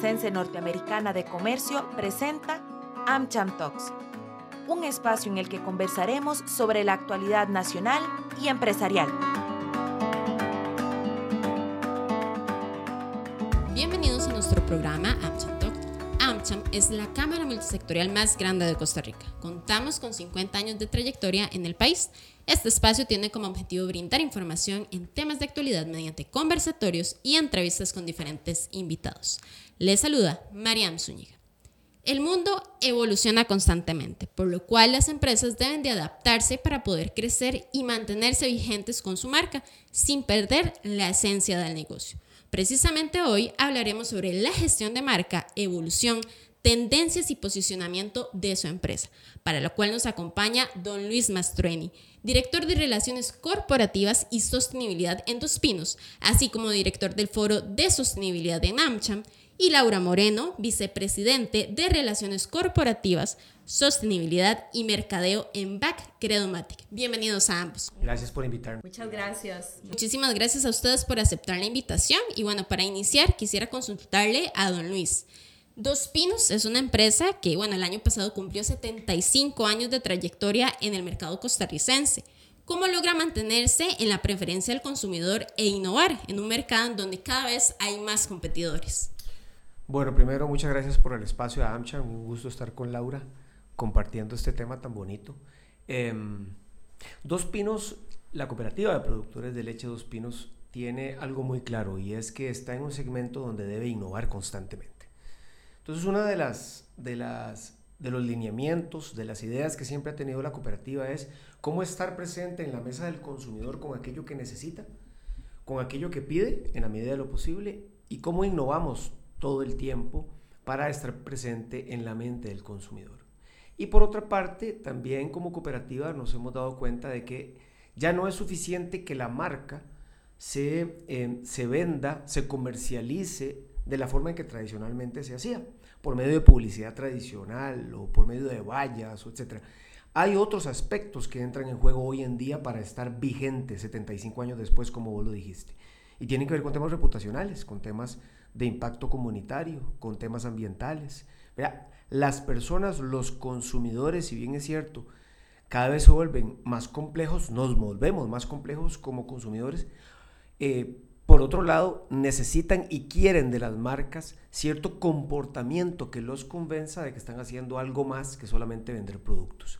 costarricense norteamericana de comercio presenta AmCham Talks, un espacio en el que conversaremos sobre la actualidad nacional y empresarial. Bienvenidos a nuestro programa AmCham Es la cámara multisectorial más grande de Costa Rica. Contamos con 50 años de trayectoria en el país este espacio tiene como objetivo brindar información en temas de actualidad mediante conversatorios y entrevistas con diferentes invitados. Les saluda Mariam Zúñiga. El mundo evoluciona constantemente, por lo cual las empresas deben de adaptarse para poder crecer y mantenerse vigentes con su marca sin perder la esencia del negocio. Precisamente hoy hablaremos sobre la gestión de marca, evolución, tendencias y posicionamiento de su empresa, para lo cual nos acompaña don Luis Mastrueni, director de Relaciones Corporativas y Sostenibilidad en Dos Pinos, así como director del Foro de Sostenibilidad en AmCham, y Laura Moreno, vicepresidente de Relaciones Corporativas, Sostenibilidad y Mercadeo en BAC Credomatic. Bienvenidos a ambos. Gracias por invitarme. Muchas gracias. Muchísimas gracias a ustedes por aceptar la invitación. Y bueno, para iniciar, quisiera consultarle a don Luis. Dos Pinos es una empresa que, bueno, el año pasado cumplió 75 años de trayectoria en el mercado costarricense. ¿Cómo logra mantenerse en la preferencia del consumidor e innovar en un mercado donde cada vez hay más competidores? Bueno, primero, muchas gracias por el espacio a AmCham. Un gusto estar con Laura compartiendo este tema tan bonito. Em, Dos Pinos, la cooperativa de productores de leche Dos Pinos, tiene algo muy claro y es que está en un segmento donde debe innovar constantemente. Entonces, una de las, de las de los lineamientos, de las ideas que siempre ha tenido la cooperativa es cómo estar presente en la mesa del consumidor con aquello que necesita, con aquello que pide en la medida de lo posible y cómo innovamos todo el tiempo para estar presente en la mente del consumidor. Y por otra parte, también como cooperativa nos hemos dado cuenta de que ya no es suficiente que la marca se, eh, se venda, se comercialice de la forma en que tradicionalmente se hacía, por medio de publicidad tradicional o por medio de vallas, etc. Hay otros aspectos que entran en juego hoy en día para estar vigentes 75 años después, como vos lo dijiste. Y tienen que ver con temas reputacionales, con temas de impacto comunitario, con temas ambientales. Las personas, los consumidores, si bien es cierto, cada vez se vuelven más complejos, nos volvemos más complejos como consumidores, eh, por otro lado, necesitan y quieren de las marcas cierto comportamiento que los convenza de que están haciendo algo más que solamente vender productos.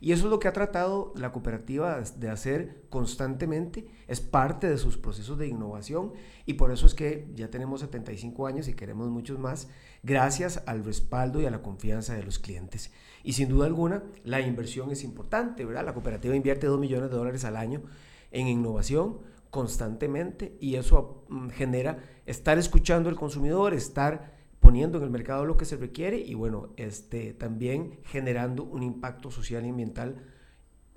Y eso es lo que ha tratado la cooperativa de hacer constantemente, es parte de sus procesos de innovación y por eso es que ya tenemos 75 años y queremos muchos más, gracias al respaldo y a la confianza de los clientes. Y sin duda alguna, la inversión es importante, ¿verdad? La cooperativa invierte 2 millones de dólares al año en innovación constantemente y eso mm, genera estar escuchando al consumidor, estar poniendo en el mercado lo que se requiere y bueno, este, también generando un impacto social y ambiental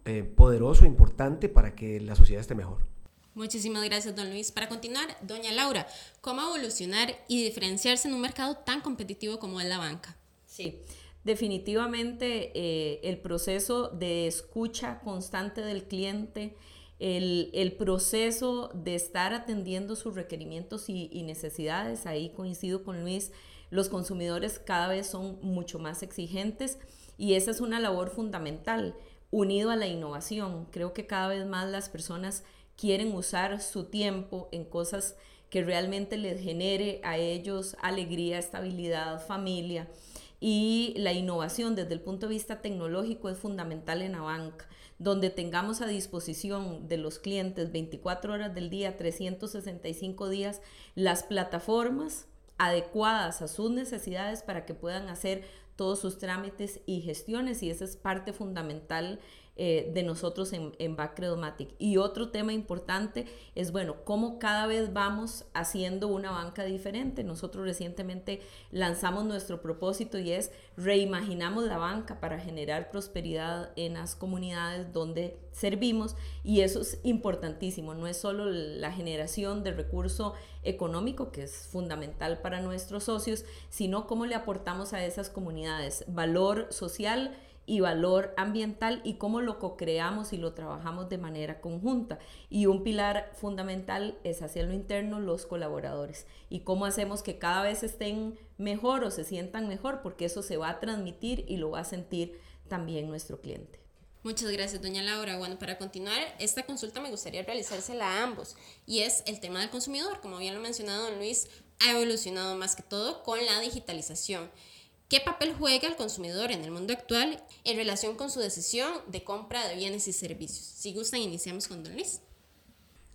eh, poderoso, importante para que la sociedad esté mejor. Muchísimas gracias, don Luis. Para continuar, doña Laura, ¿cómo evolucionar y diferenciarse en un mercado tan competitivo como es la banca? Sí, definitivamente eh, el proceso de escucha constante del cliente, el, proceso de estar atendiendo sus requerimientos y, necesidades, ahí coincido con Luis, los consumidores cada vez son mucho más exigentes y esa es una labor fundamental, unido a la innovación. Creo que cada vez más las personas quieren usar su tiempo en cosas que realmente les genere a ellos alegría, estabilidad, familia. Y la innovación desde el punto de vista tecnológico es fundamental en la banca donde tengamos a disposición de los clientes 24 horas del día, 365 días, las plataformas adecuadas a sus necesidades para que puedan hacer todos sus trámites y gestiones y esa es parte fundamental eh, de nosotros en, en Backredomatic. Y otro tema importante es, bueno, cómo cada vez vamos haciendo una banca diferente. Nosotros recientemente lanzamos nuestro propósito y es reimaginamos la banca para generar prosperidad en las comunidades donde servimos y eso es importantísimo. No es solo la generación de recurso económico, que es fundamental para nuestros socios, sino cómo le aportamos a esas comunidades valor social, y valor ambiental y cómo lo co-creamos y lo trabajamos de manera conjunta. Y un pilar fundamental es hacia lo interno los colaboradores y cómo hacemos que cada vez estén mejor o se sientan mejor, porque eso se va a transmitir y lo va a sentir también nuestro cliente. Muchas gracias, doña Laura. Bueno, para continuar, esta consulta me gustaría realizársela a ambos y es el tema del consumidor. Como bien lo mencionado don Luis, ha evolucionado más que todo con la digitalización. ¿Qué papel juega el consumidor en el mundo actual en relación con su decisión de compra de bienes y servicios? Si gustan, iniciamos con don Luis.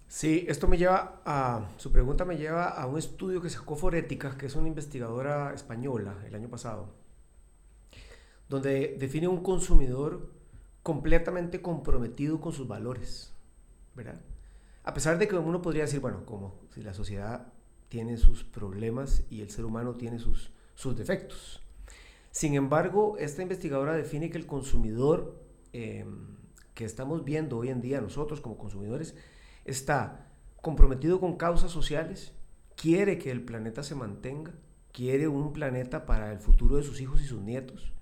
Sí, esto me lleva a, su pregunta me lleva a un estudio que sacó Forética, que es una investigadora española el año pasado, donde define un consumidor completamente comprometido con sus valores, ¿verdad? A pesar de que uno podría decir, bueno, como si la sociedad tiene sus problemas y el ser humano tiene sus, sus defectos. Sin embargo, esta investigadora define que el consumidor em, que estamos viendo hoy en día nosotros como consumidores está comprometido con causas sociales, quiere que el planeta se mantenga, quiere un planeta para el futuro de sus hijos y sus nietos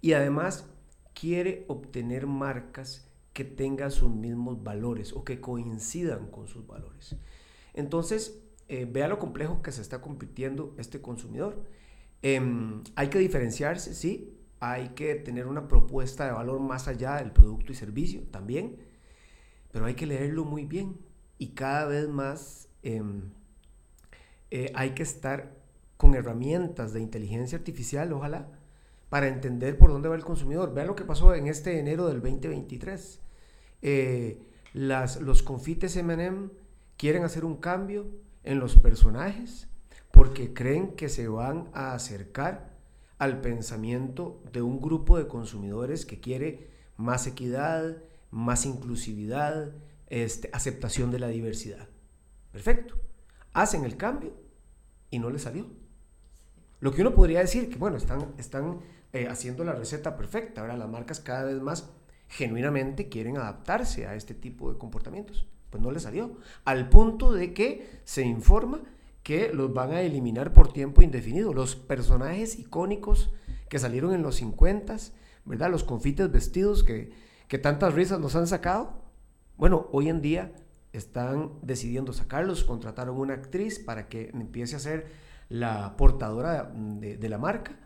y además quiere obtener marcas que tengan sus mismos valores o que coincidan con sus valores. Entonces, eh, vea lo complejo que se está compitiendo este consumidor. Em, hay que diferenciarse, sí, hay que tener una propuesta de valor más allá del producto y servicio también, pero hay que leerlo muy bien y cada vez más em, eh, hay que estar con herramientas de inteligencia artificial, ojalá, para entender por dónde va el consumidor. Vean lo que pasó en este enero del 2023. Eh, las, los confites MM quieren hacer un cambio en los personajes porque creen que se van a acercar al pensamiento de un grupo de consumidores que quiere más equidad, más inclusividad, este, aceptación de la diversidad. Perfecto. Hacen el cambio y no les salió. Lo que uno podría decir que, bueno, están, están eh, haciendo la receta perfecta. Ahora las marcas cada vez más genuinamente quieren adaptarse a este tipo de comportamientos. Pues no les salió. Al punto de que se informa que los van a eliminar por tiempo indefinido. Los personajes icónicos que salieron en los 50, ¿verdad? Los confites vestidos que, que tantas risas nos han sacado. Bueno, hoy en día están decidiendo sacarlos, contrataron una actriz para que empiece a ser la portadora de, la marca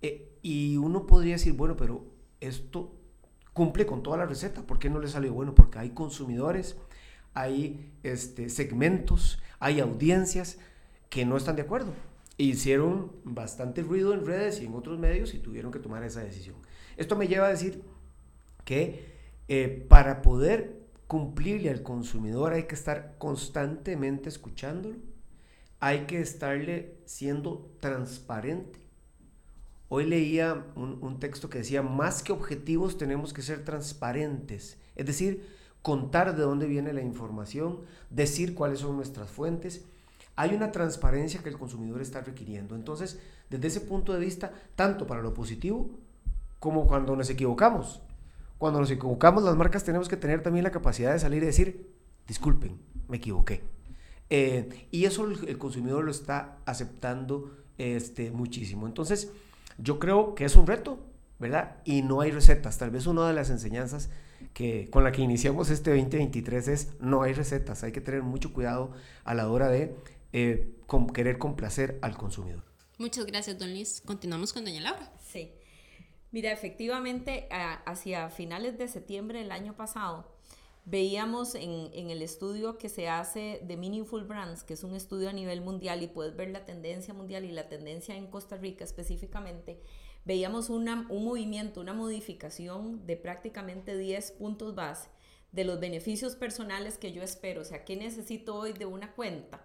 eh, y uno podría decir, bueno, pero esto cumple con toda la receta, ¿por qué no le salió bueno? Porque hay consumidores, hay este, segmentos, hay audiencias que no están de acuerdo. Hicieron bastante ruido en redes y en otros medios y tuvieron que tomar esa decisión. Esto me lleva a decir que eh, para poder cumplirle al consumidor hay que estar constantemente escuchándolo, hay que estarle siendo transparente Hoy leía un, texto que decía, más que objetivos tenemos que ser transparentes, es decir, contar de dónde viene la información, decir cuáles son nuestras fuentes. Hay una transparencia que el consumidor está requiriendo. Entonces, desde ese punto de vista, tanto para lo positivo como cuando nos equivocamos. Cuando nos equivocamos, las marcas tenemos que tener también la capacidad de salir y decir, disculpen, me equivoqué. Eh, y eso el, consumidor lo está aceptando este, muchísimo. Entonces, yo creo que es un reto, ¿verdad? Y no hay recetas. Tal vez una de las enseñanzas que, con la que iniciamos este 2023 es no hay recetas. Hay que tener mucho cuidado a la hora de eh, querer complacer al consumidor. Muchas gracias, don Luis. Continuamos con doña Laura. Sí. Mira, efectivamente, hacia finales de septiembre del año pasado, veíamos en, en, el estudio que se hace de Meaningful Brands, que es un estudio a nivel mundial y puedes ver la tendencia mundial y la tendencia en Costa Rica específicamente, veíamos una, un movimiento, una modificación de prácticamente 10 puntos base de los beneficios personales que yo espero, o sea, ¿qué necesito hoy de una cuenta?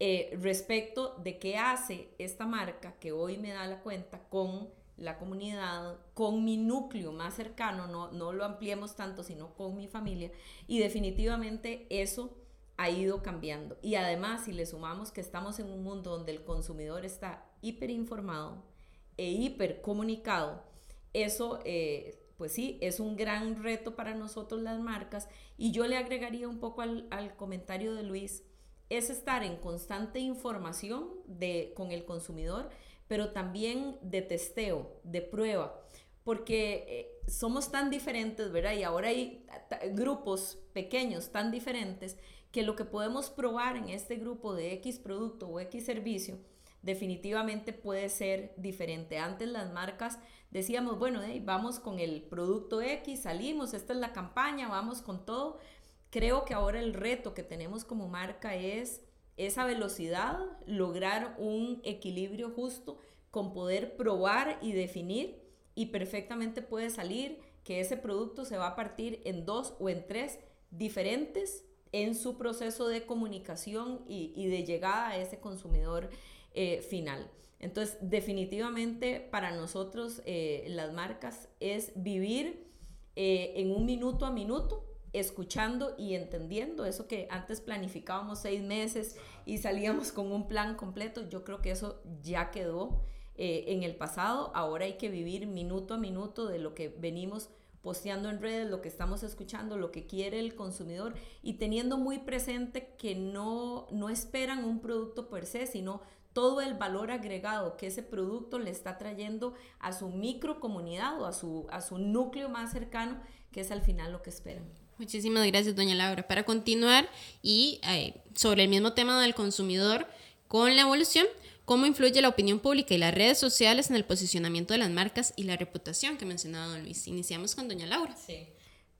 Eh, respecto de qué hace esta marca que hoy me da la cuenta con la comunidad, con mi núcleo más cercano, no, no lo ampliemos tanto, sino con mi familia. Y definitivamente eso ha ido cambiando. Y además, si le sumamos que estamos en un mundo donde el consumidor está hiperinformado e hipercomunicado, eso, eh, pues sí, es un gran reto para nosotros las marcas. Y yo le agregaría un poco al, al comentario de Luis, es estar en constante información de, con el consumidor, pero también de testeo, de prueba, porque eh, somos tan diferentes, ¿verdad? Y ahora hay grupos pequeños tan diferentes que lo que podemos probar en este grupo de X producto o X servicio definitivamente puede ser diferente. Antes las marcas decíamos, bueno, vamos con el producto X, salimos, esta es la campaña, vamos con todo. Creo que ahora el reto que tenemos como marca es esa velocidad, lograr un equilibrio justo con poder probar y definir y perfectamente puede salir que ese producto se va a partir en dos o en tres diferentes en su proceso de comunicación y, de llegada a ese consumidor eh, final. Entonces, definitivamente para nosotros eh, las marcas es vivir eh, en un minuto a minuto, escuchando y entendiendo eso que antes planificábamos seis meses y salíamos con un plan completo. Yo creo que eso ya quedó en el pasado. Ahora hay que vivir minuto a minuto de lo que venimos posteando en redes lo que estamos escuchando, lo que quiere el consumidor y teniendo muy presente que no, no esperan un producto per se, sino todo el valor agregado que ese producto le está trayendo a su micro comunidad o a su, a su núcleo más cercano, que es al final lo que esperan. Muchísimas gracias, doña Laura. Para continuar y eh, sobre el mismo tema del consumidor con la evolución, ¿cómo influye la opinión pública y las redes sociales en el posicionamiento de las marcas y la reputación que mencionaba don Luis? Iniciamos con doña Laura. Sí,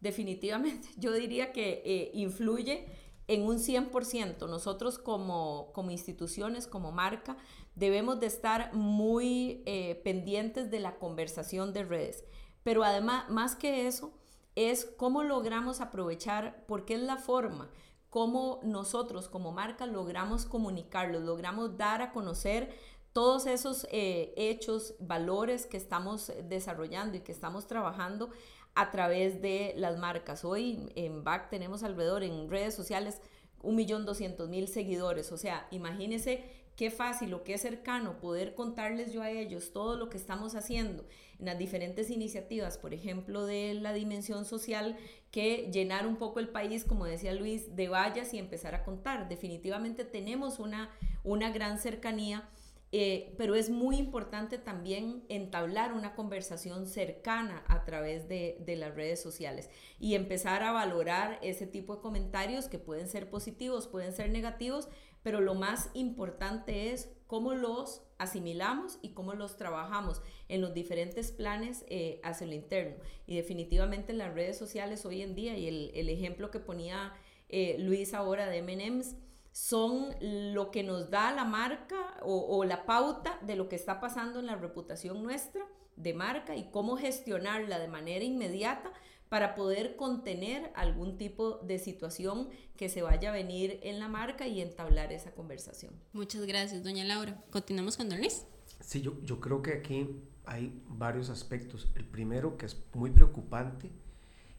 definitivamente. Yo diría que eh, influye en un 100%. Nosotros como, como instituciones, como marca, debemos de estar muy eh, pendientes de la conversación de redes. Pero además, más que eso, es cómo logramos aprovechar, porque es la forma, cómo nosotros como marca logramos comunicarlos, logramos dar a conocer todos esos eh, hechos, valores que estamos desarrollando y que estamos trabajando a través de las marcas. Hoy en BAC tenemos alrededor en redes sociales 1.200.000 seguidores. O sea, imagínense qué fácil o qué cercano poder contarles yo a ellos todo lo que estamos haciendo en las diferentes iniciativas, por ejemplo, de la dimensión social, que llenar un poco el país, como decía Luis, de vallas y empezar a contar. Definitivamente tenemos una, una gran cercanía eh, pero es muy importante también entablar una conversación cercana a través de, de, las redes sociales y empezar a valorar ese tipo de comentarios que pueden ser positivos, pueden ser negativos, pero lo más importante es cómo los asimilamos y cómo los trabajamos en los diferentes planes eh, hacia lo interno. Y definitivamente las redes sociales hoy en día, y el, el ejemplo que ponía eh, Luis ahora de MM's, son lo que nos da la marca o, la pauta de lo que está pasando en la reputación nuestra de marca y cómo gestionarla de manera inmediata para poder contener algún tipo de situación que se vaya a venir en la marca y entablar esa conversación. Muchas gracias, doña Laura. Continuamos con Don Luis. Sí, yo, yo creo que aquí hay varios aspectos. El primero que es muy preocupante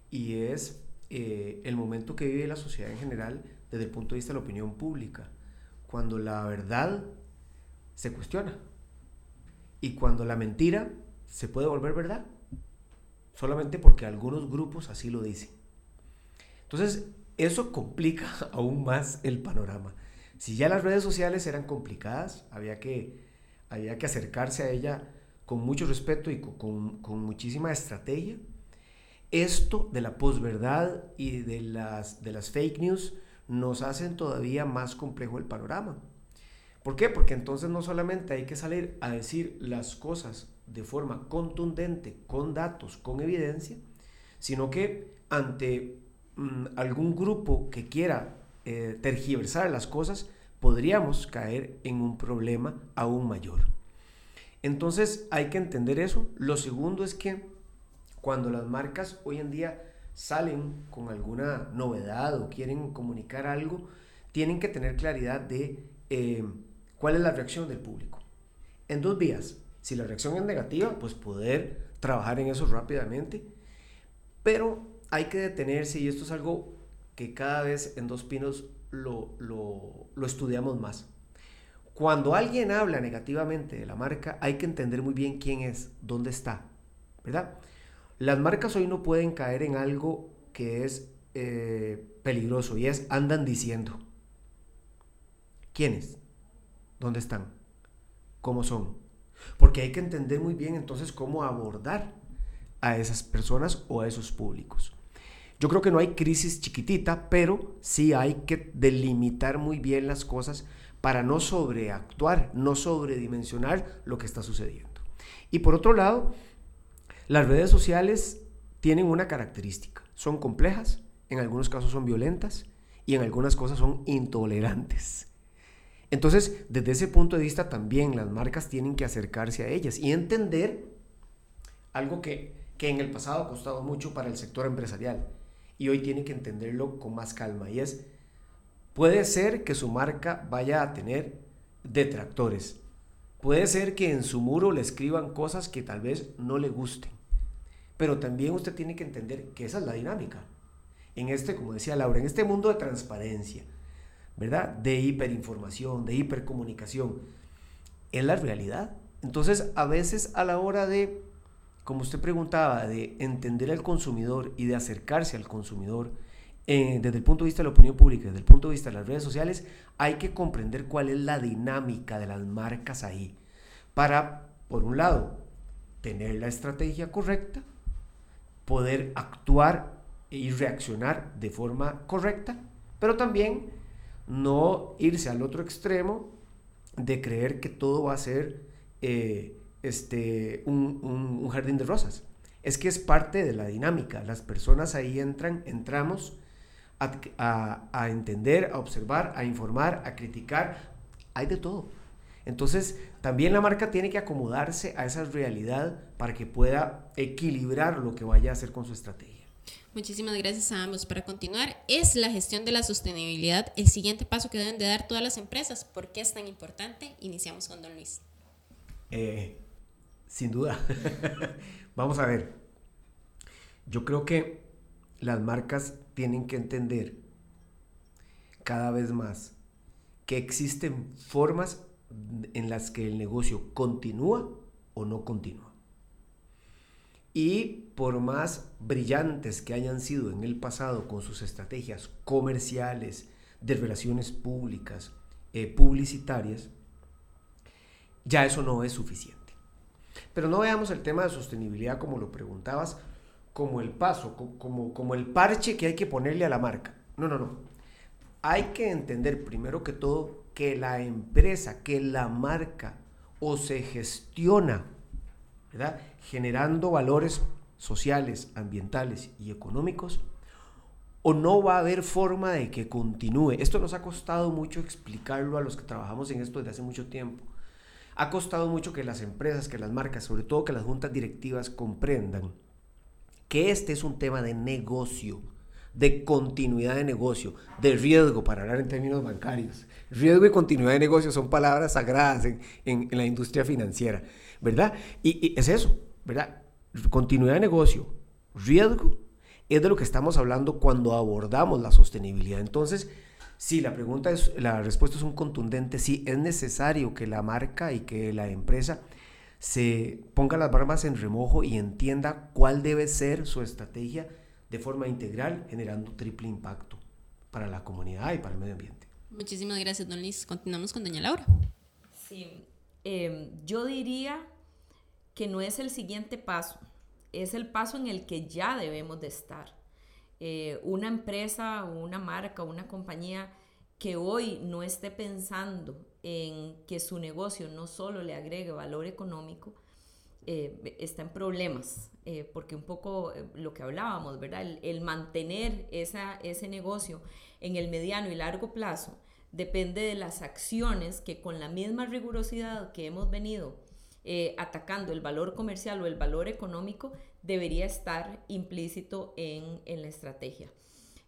y es eh, el momento que vive la sociedad en general desde el punto de vista de la opinión pública, cuando la verdad se cuestiona y cuando la mentira se puede volver verdad, solamente porque algunos grupos así lo dicen. Entonces, eso complica aún más el panorama. Si ya las redes sociales eran complicadas, había que, había que acercarse a ella con mucho respeto y con, con muchísima estrategia. Esto de la posverdad y de las, de las fake news nos hacen todavía más complejo el panorama. ¿Por qué? Porque entonces no solamente hay que salir a decir las cosas de forma contundente, con datos, con evidencia, sino que ante mm, algún grupo que quiera eh, tergiversar las cosas, podríamos caer en un problema aún mayor. Entonces hay que entender eso. Lo segundo es que cuando las marcas hoy en día salen con alguna novedad o quieren comunicar algo, tienen que tener claridad de eh, cuál es la reacción del público. En dos vías. Si la reacción es negativa, pues poder trabajar en eso rápidamente. Pero hay que detenerse y esto es algo que cada vez en Dos Pinos lo, lo, lo estudiamos más. Cuando alguien habla negativamente de la marca, hay que entender muy bien quién es, dónde está, ¿verdad? Las marcas hoy no pueden caer en algo que es eh, peligroso y es andan diciendo. ¿Quiénes? ¿Dónde están? ¿Cómo son? Porque hay que entender muy bien entonces cómo abordar a esas personas o a esos públicos. Yo creo que no hay crisis chiquitita, pero sí hay que delimitar muy bien las cosas para no sobreactuar, no sobredimensionar lo que está sucediendo. Y por otro lado, las redes sociales tienen una característica, son complejas, en algunos casos son violentas y en algunas cosas son intolerantes. Entonces, desde ese punto de vista también las marcas tienen que acercarse a ellas y entender algo que, que en el pasado ha costado mucho para el sector empresarial y hoy tiene que entenderlo con más calma. Y es, puede ser que su marca vaya a tener detractores, puede ser que en su muro le escriban cosas que tal vez no le gusten, pero también usted tiene que entender que esa es la dinámica. En este, como decía Laura, en este mundo de transparencia, ¿verdad? De hiperinformación, de hipercomunicación, es la realidad. Entonces, a veces a la hora de como usted preguntaba, de entender al consumidor y de acercarse al consumidor eh, desde el punto de vista de la opinión pública, desde el punto de vista de las redes sociales, hay que comprender cuál es la dinámica de las marcas ahí. Para, por un lado, tener la estrategia correcta, poder actuar y reaccionar de forma correcta, pero también no irse al otro extremo de creer que todo va a ser eh, este, un, jardín de rosas. Es que es parte de la dinámica. Las personas ahí entran, entramos a, a, entender, a observar, a informar, a criticar. Hay de todo. Entonces, también la marca tiene que acomodarse a esa realidad para que pueda equilibrar lo que vaya a hacer con su estrategia. Muchísimas gracias a ambos. Para continuar, ¿es la gestión de la sostenibilidad el siguiente paso que deben de dar todas las empresas? ¿Por qué es tan importante? Iniciamos con Don Luis. Eh, sin duda. Vamos a ver. Yo creo que las marcas tienen que entender cada vez más que existen formas en las que el negocio continúa o no continúa. Y por más brillantes que hayan sido en el pasado con sus estrategias comerciales, de relaciones públicas, eh, publicitarias, ya eso no es suficiente. Pero no veamos el tema de sostenibilidad como lo preguntabas, como el paso, como, como el parche que hay que ponerle a la marca. No, no, no. Hay que entender primero que todo que la empresa, que la marca o se gestiona, ¿verdad? Generando valores sociales, ambientales y económicos, o no va a haber forma de que continúe. Esto nos ha costado mucho explicarlo a los que trabajamos en esto desde hace mucho tiempo. Ha costado mucho que las empresas, que las marcas, sobre todo que las juntas directivas comprendan que este es un tema de negocio, de continuidad de negocio, de riesgo, para hablar en términos bancarios. Riesgo y continuidad de negocio son palabras sagradas en, la industria financiera, ¿verdad? Y, y es eso, ¿verdad? Continuidad de negocio, riesgo, es de lo que estamos hablando cuando abordamos la sostenibilidad. Entonces, Sí, la pregunta es, la respuesta es un contundente sí. Es necesario que la marca y que la empresa se ponga las barbas en remojo y entienda cuál debe ser su estrategia de forma integral, generando triple impacto para la comunidad y para el medio ambiente. Muchísimas gracias, don Luis. Continuamos con doña Laura. Sí, em, yo diría que no es el siguiente paso, es el paso en el que ya debemos de estar. Eh, una empresa o una marca o una compañía que hoy no esté pensando en que su negocio no solo le agregue valor económico, eh, está en problemas, eh, porque un poco lo que hablábamos, ¿verdad? El, mantener esa, ese negocio en el mediano y largo plazo depende de las acciones que con la misma rigurosidad que hemos venido atacando el valor comercial o el valor económico, debería estar implícito en, la estrategia.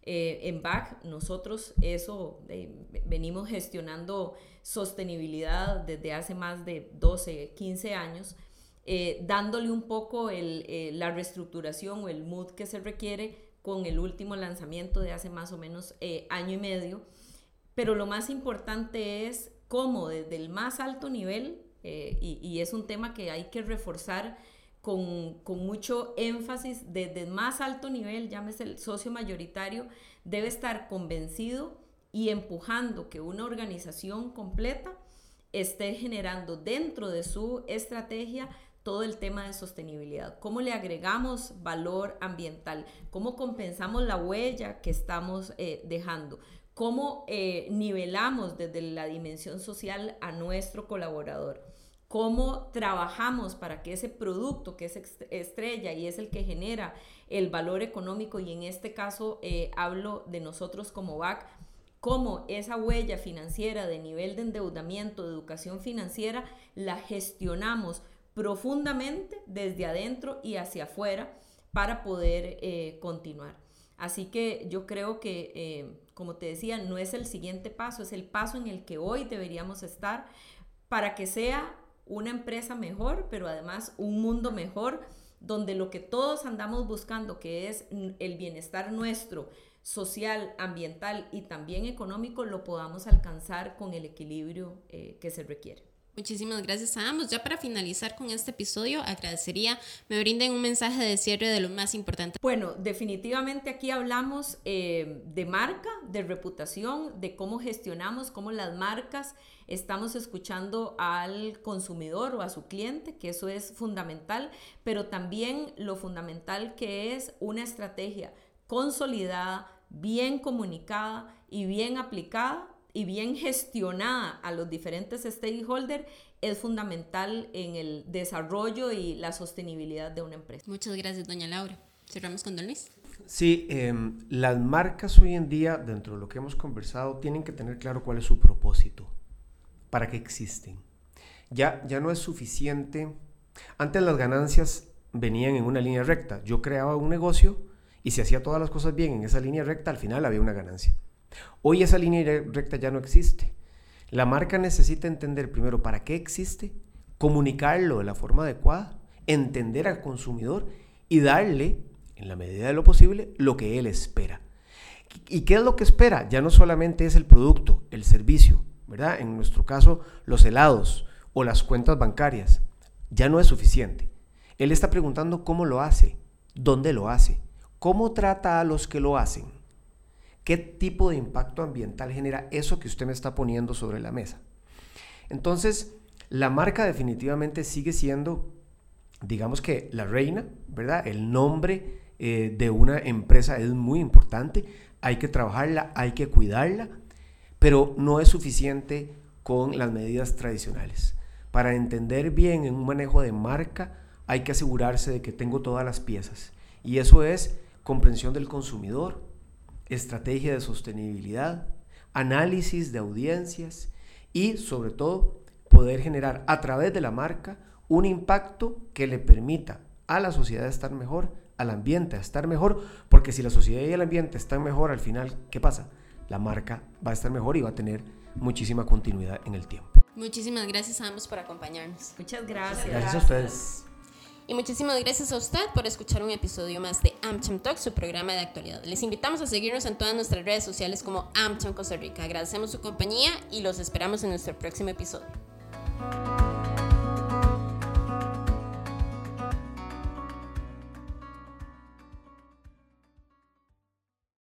Eh, en BAC nosotros eso eh, venimos gestionando sostenibilidad desde hace más de 12, 15 años, eh, dándole un poco la reestructuración o el mood que se requiere con el último lanzamiento de hace más o menos año y medio. Pero lo más importante es cómo desde el más alto nivel, y, es un tema que hay que reforzar, con, mucho énfasis desde el más alto nivel, llámese el socio mayoritario, debe estar convencido y empujando que una organización completa esté generando dentro de su estrategia todo el tema de sostenibilidad, cómo le agregamos valor ambiental, cómo compensamos la huella que estamos eh, dejando, cómo eh, nivelamos desde la dimensión social a nuestro colaborador cómo trabajamos para que ese producto que es estrella y es el que genera el valor económico, y en este caso eh, hablo de nosotros como BAC, cómo esa huella financiera de nivel de endeudamiento, de educación financiera, la gestionamos profundamente desde adentro y hacia afuera para poder eh, continuar. Así que yo creo que, eh, como te decía, no es el siguiente paso, es el paso en el que hoy deberíamos estar para que sea una empresa mejor, pero además un mundo mejor, donde lo que todos andamos buscando, que es el bienestar nuestro, social, ambiental y también económico, lo podamos alcanzar con el equilibrio eh, que se requiere. Muchísimas gracias a ambos. Ya para finalizar con este episodio, agradecería me brinden un mensaje de cierre de lo más importante. Bueno, definitivamente aquí hablamos eh, de marca, de reputación, de cómo gestionamos, cómo las marcas estamos escuchando al consumidor o a su cliente, que eso es fundamental, pero también lo fundamental que es una estrategia consolidada, bien comunicada y bien aplicada y bien gestionada a los diferentes stakeholders es fundamental en el desarrollo y la sostenibilidad de una empresa. Muchas gracias, doña Laura. Cerramos con Don Luis. Sí, em, las marcas hoy en día, dentro de lo que hemos conversado, tienen que tener claro cuál es su propósito, para qué existen. Ya, ya no es suficiente. Antes las ganancias venían en una línea recta. Yo creaba un negocio y si hacía todas las cosas bien en esa línea recta, al final había una ganancia. Hoy esa línea recta ya no existe. La marca necesita entender primero para qué existe, comunicarlo de la forma adecuada, entender al consumidor y darle, en la medida de lo posible, lo que él espera. ¿Y qué es lo que espera? Ya no solamente es el producto, el servicio, ¿verdad? En nuestro caso, los helados o las cuentas bancarias. Ya no es suficiente. Él está preguntando cómo lo hace, dónde lo hace, cómo trata a los que lo hacen ¿Qué tipo de impacto ambiental genera eso que usted me está poniendo sobre la mesa? Entonces, la marca definitivamente sigue siendo, digamos que la reina, ¿verdad? El nombre eh, de una empresa es muy importante, hay que trabajarla, hay que cuidarla, pero no es suficiente con las medidas tradicionales. Para entender bien en un manejo de marca, hay que asegurarse de que tengo todas las piezas. Y eso es comprensión del consumidor, estrategia de sostenibilidad, análisis de audiencias y sobre todo poder generar a través de la marca un impacto que le permita a la sociedad estar mejor, al ambiente estar mejor, porque si la sociedad y el ambiente están mejor, al final, ¿qué pasa? La marca va a estar mejor y va a tener muchísima continuidad en el tiempo. Muchísimas gracias a ambos por acompañarnos. Muchas gracias. Gracias a ustedes. Y muchísimas gracias a usted por escuchar un episodio más de AmCham Talk, su programa de actualidad. Les invitamos a seguirnos en todas nuestras redes sociales como AmCham Costa Rica. Agradecemos su compañía y los esperamos en nuestro próximo episodio.